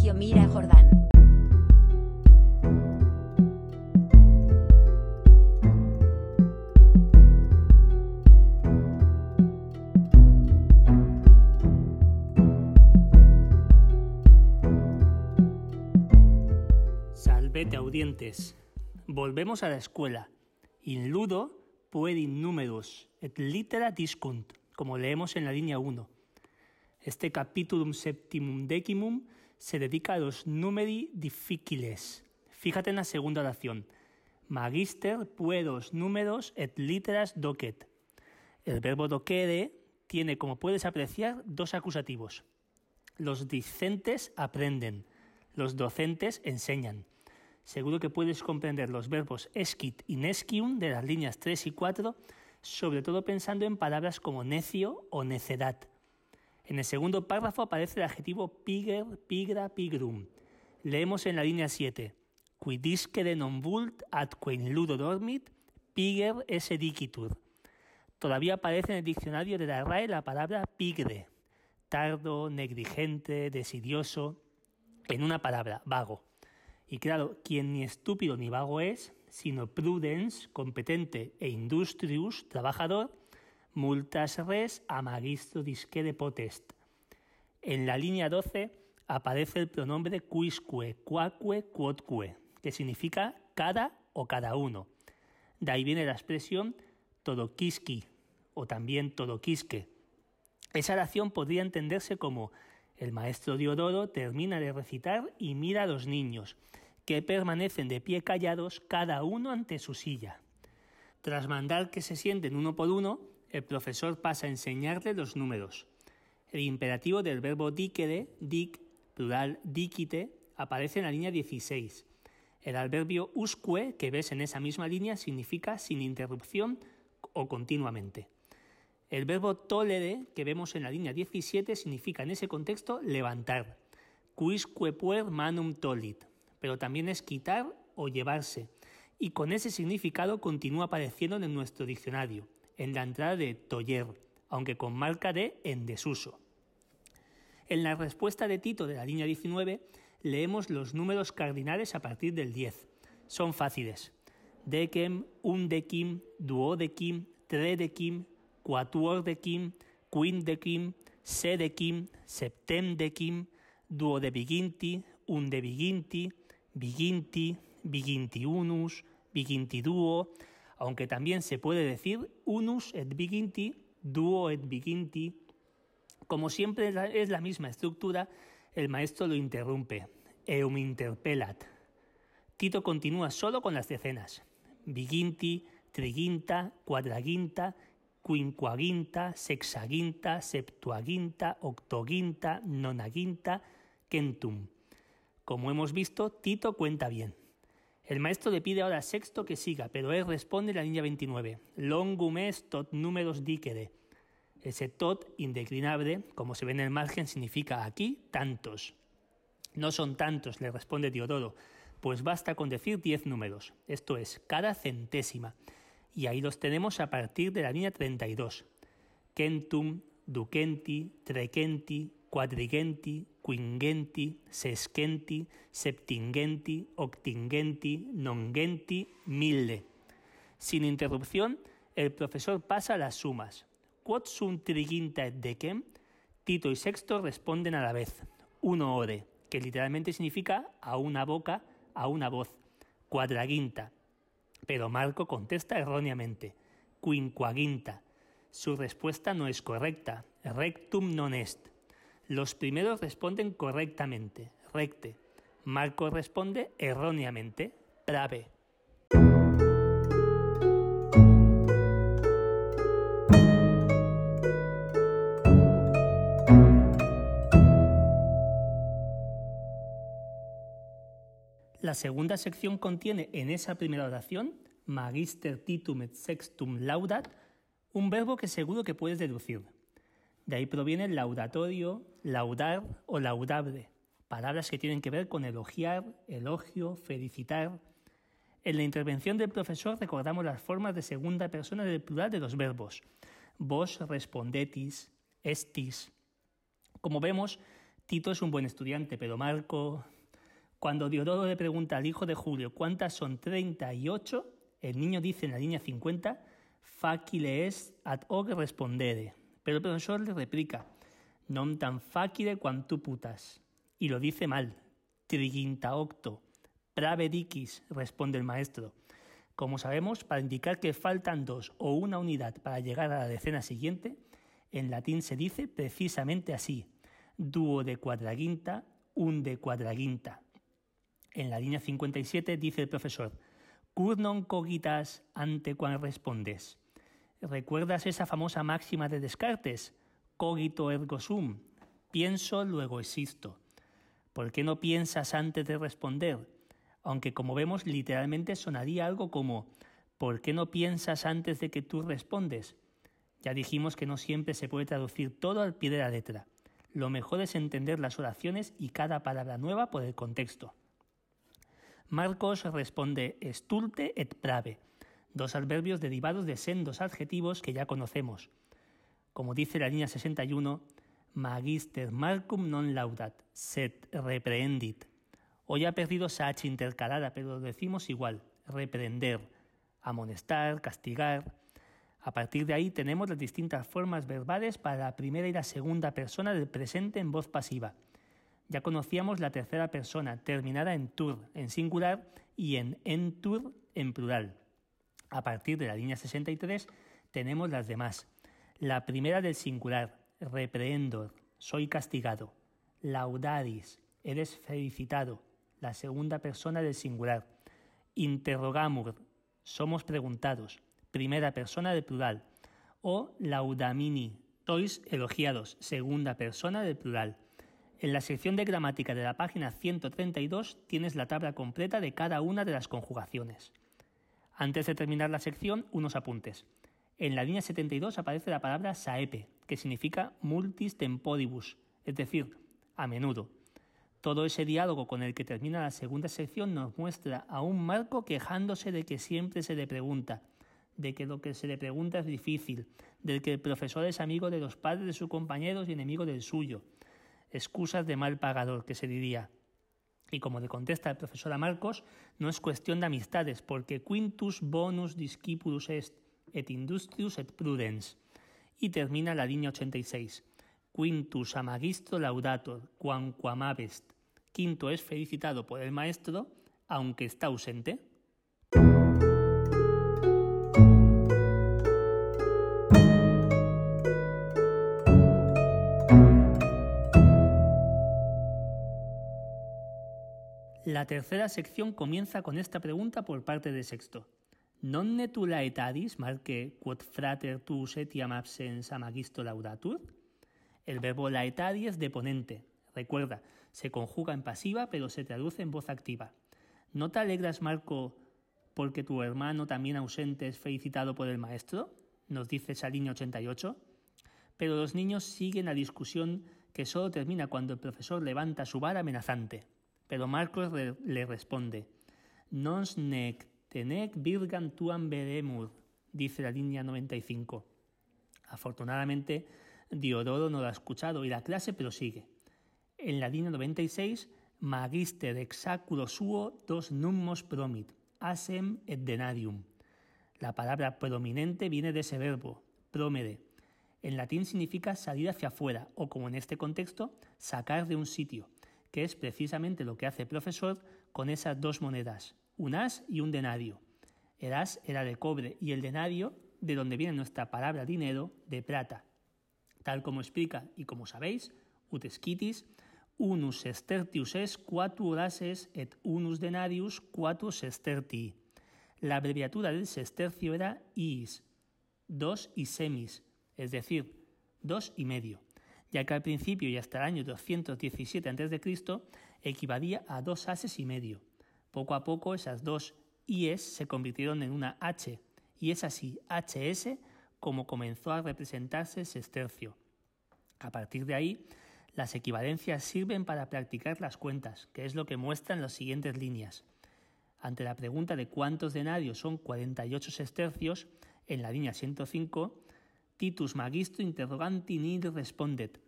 Sergio Mira Jordán. Salvete audientes. Volvemos a la escuela. In ludo puedim numerus et litera discunt, como leemos en la línea 1. Este capítulo septimum decimum se dedica a los numeri difficiles. Fíjate en la segunda oración. Magister puedos números et literas docet. El verbo docere tiene, como puedes apreciar, dos acusativos. Los discentes aprenden, los docentes enseñan. Seguro que puedes comprender los verbos esquit y nescium de las líneas 3 y 4, sobre todo pensando en palabras como necio o necedad. En el segundo párrafo aparece el adjetivo piger, pigra, pigrum. Leemos en la línea 7. Quidiscere non vult in ludo dormit, piger esse dicitur. Todavía aparece en el diccionario de la RAE la palabra pigre, tardo, negligente, desidioso, en una palabra, vago. Y claro, quien ni estúpido ni vago es, sino prudens, competente e industrius, trabajador, multas res a magistro disquere potest. En la línea 12 aparece el pronombre quisque, quaque, quodque, que significa cada o cada uno. De ahí viene la expresión todoquiski o también todoquisque. Esa oración podría entenderse como el maestro Diodoro termina de recitar y mira a los niños, que permanecen de pie callados cada uno ante su silla. Tras mandar que se sienten uno por uno, el profesor pasa a enseñarles los números. El imperativo del verbo dicere, dic, plural dicite, aparece en la línea 16. El adverbio usque, que ves en esa misma línea, significa sin interrupción o continuamente. El verbo tolere, que vemos en la línea 17, significa en ese contexto levantar. Quisque puer manum tolit, pero también es quitar o llevarse. Y con ese significado continúa apareciendo en nuestro diccionario, en la entrada de toller, aunque con marca de en desuso. En la respuesta de Tito de la línea 19 leemos los números cardinales a partir del 10. Son fáciles. Decem, undecim, duodecim, tredecim, quatuordecim, quindecim, sedecim, septemdecim, duodeviginti, undeviginti, viginti, vigintiunus, vigintiduo, aunque también se puede decir unus et viginti, duo et viginti. Como siempre es la misma estructura, el maestro lo interrumpe. Eum interpelat. Tito continúa solo con las decenas. Viginti, triginta, cuadraginta, quinquaginta, sexaginta, septuaginta, octoginta, nonaginta, centum. Como hemos visto, Tito cuenta bien. El maestro le pide ahora Sexto que siga, pero él responde la línea 29. Longum est tot numeros dicere. Ese tot indeclinable, como se ve en el margen, significa aquí tantos. No son tantos, le responde Diodoro, pues basta con decir diez números, esto es, cada centésima. Y ahí los tenemos a partir de la línea 32. Centum, ducenti, trecenti, quadrigenti, quingenti, sesquenti, septingenti, octingenti, nongenti, mille. Sin interrupción, el profesor pasa las sumas. Quod sunt triginta et decem? Tito y Sexto responden a la vez. Uno ore, que literalmente significa a una boca, a una voz. Cuadraginta. Pero Marco contesta erróneamente. Quinquaginta. Su respuesta no es correcta. Rectum non est. Los primeros responden correctamente, recte. Marco responde erróneamente, prave. La segunda sección contiene en esa primera oración, magister titum et sextum laudat, un verbo que seguro que puedes deducir. De ahí proviene el laudatorio, laudar o laudable, palabras que tienen que ver con elogiar, elogio, felicitar. En la intervención del profesor recordamos las formas de segunda persona del plural de los verbos. Vos respondetis, estis. Como vemos, Tito es un buen estudiante, pero Marco... Cuando Diodoro le pregunta al hijo de Julio cuántas son 38, el niño dice en la línea 50, facile es ad hoc respondere. Pero el profesor le replica, non tan facile quanto putas. Y lo dice mal, triginta octo, prave diquis, responde el maestro. Como sabemos, para indicar que faltan dos o una unidad para llegar a la decena siguiente, en latín se dice precisamente así, duo de cuadraguinta, un de cuadraguinta. En la línea 57 dice el profesor, cur non cogitas ante cuando respondes. ¿Recuerdas esa famosa máxima de Descartes? Cogito ergo sum. Pienso, luego existo. ¿Por qué no piensas antes de responder? aunque como vemos literalmente sonaría algo como ¿por qué no piensas antes de que tú respondes? Ya dijimos que no siempre se puede traducir todo al pie de la letra. Lo mejor es entender las oraciones y cada palabra nueva por el contexto. Marcos responde estulte et prave, dos adverbios derivados de sendos adjetivos que ya conocemos. Como dice la línea 61, Magister Marcum non laudat, sed reprehendit. Hoy ha perdido esa H intercalada, pero decimos igual, reprender, amonestar, castigar. A partir de ahí tenemos las distintas formas verbales para la primera y la segunda persona del presente en voz pasiva. Ya conocíamos la tercera persona, terminada en tur, en singular, y en entur, en plural. A partir de la línea 63 tenemos las demás. La primera del singular, reprehendor, soy castigado. Laudadis, eres felicitado la segunda persona del singular. Interrogamur, somos preguntados, primera persona del plural. O laudamini, sois elogiados, segunda persona del plural. En la sección de gramática de la página 132 tienes la tabla completa de cada una de las conjugaciones. Antes de terminar la sección, unos apuntes. En la línea 72 aparece la palabra saepe, que significa multis temporibus, es decir, a menudo. Todo ese diálogo con el que termina la segunda sección nos muestra a un Marco quejándose de que siempre se le pregunta, de que lo que se le pregunta es difícil, de que el profesor es amigo de los padres de sus compañeros y enemigo del suyo. Excusas de mal pagador, que se diría. Y como le contesta el profesor Marcos, no es cuestión de amistades, porque quintus bonus discipulus est, et industrius et prudens. Y termina la línea 86. Quintus a magistro laudator, quamquam abest. Quinto es felicitado por el maestro, aunque está ausente. La tercera sección comienza con esta pregunta por parte de Sexto. Non ne tu laetadis, marque quod frater tuus etiam absens magisto laudatur? El verbo laetadi es deponente. Recuerda, se conjuga en pasiva pero se traduce en voz activa. ¿No te alegras, Marco, porque tu hermano también ausente es felicitado por el maestro? Nos dice línea 88. Pero los niños siguen la discusión que solo termina cuando el profesor levanta su vara amenazante. Pero Marcos le responde, Nons nec tenec virgam tuam veremur, dice la línea 95. Afortunadamente, Diodoro no lo ha escuchado y la clase prosigue. En la línea 96, magister exaculo suo dos nummos promit, asem et denarium. La palabra prominente viene de ese verbo, promede. En latín significa salir hacia afuera o, como en este contexto, sacar de un sitio, que es precisamente lo que hace el profesor con esas dos monedas, un as y un denario. El as era de cobre y el denario, de donde viene nuestra palabra dinero, de plata tal como explica y como sabéis, Utesquitis, unus sestertius es quatu horaces et unus denarius quatu sestertii. La abreviatura del sestercio era iis, dos y semis, es decir, dos y medio, ya que al principio y hasta el año 217 a.C. equivalía a dos ases y medio. Poco a poco esas dos ies se convirtieron en una h, y es así hs como comenzó a representarse sestercio. A partir de ahí, las equivalencias sirven para practicar las cuentas, que es lo que muestran las siguientes líneas. Ante la pregunta de cuántos denarios son 48 sestercios, en la línea 105, Titus magistro interroganti nid respondet.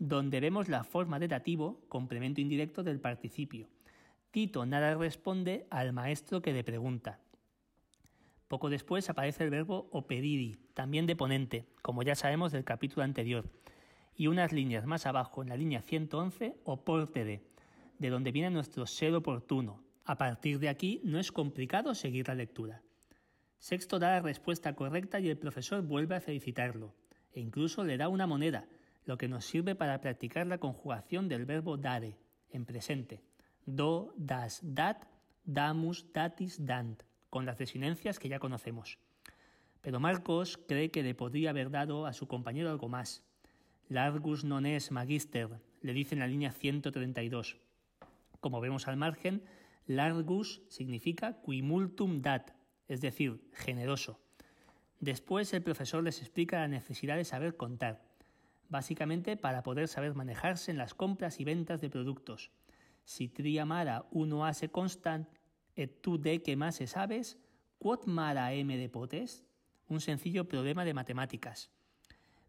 donde vemos la forma de dativo, complemento indirecto del participio. Tito nada responde al maestro que le pregunta. Poco después aparece el verbo opedidi, también de ponente, como ya sabemos del capítulo anterior, y unas líneas más abajo, en la línea 111, oportede, de donde viene nuestro ser oportuno. A partir de aquí no es complicado seguir la lectura. Sexto da la respuesta correcta y el profesor vuelve a felicitarlo, e incluso le da una moneda, lo que nos sirve para practicar la conjugación del verbo dare, en presente. Do, das, dat, damus, datis, dant, con las desinencias que ya conocemos. Pero Marcos cree que le podría haber dado a su compañero algo más. Largus non es magister, le dice en la línea 132. Como vemos al margen, largus significa quimultum dat, es decir, generoso. Después el profesor les explica la necesidad de saber contar, básicamente para poder saber manejarse en las compras y ventas de productos. Si triamara uno hace constant, et tu de que más se sabes, quod mara m de potes, un sencillo problema de matemáticas.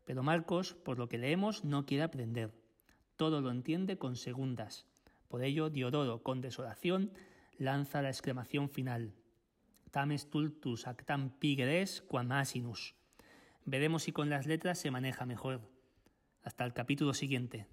Pero Marcos, por lo que leemos, no quiere aprender. Todo lo entiende con segundas. Por ello, Diodoro, con desolación, lanza la exclamación final. Tam stultus actam pigres quam asinus. Veremos si con las letras se maneja mejor. Hasta el capítulo siguiente.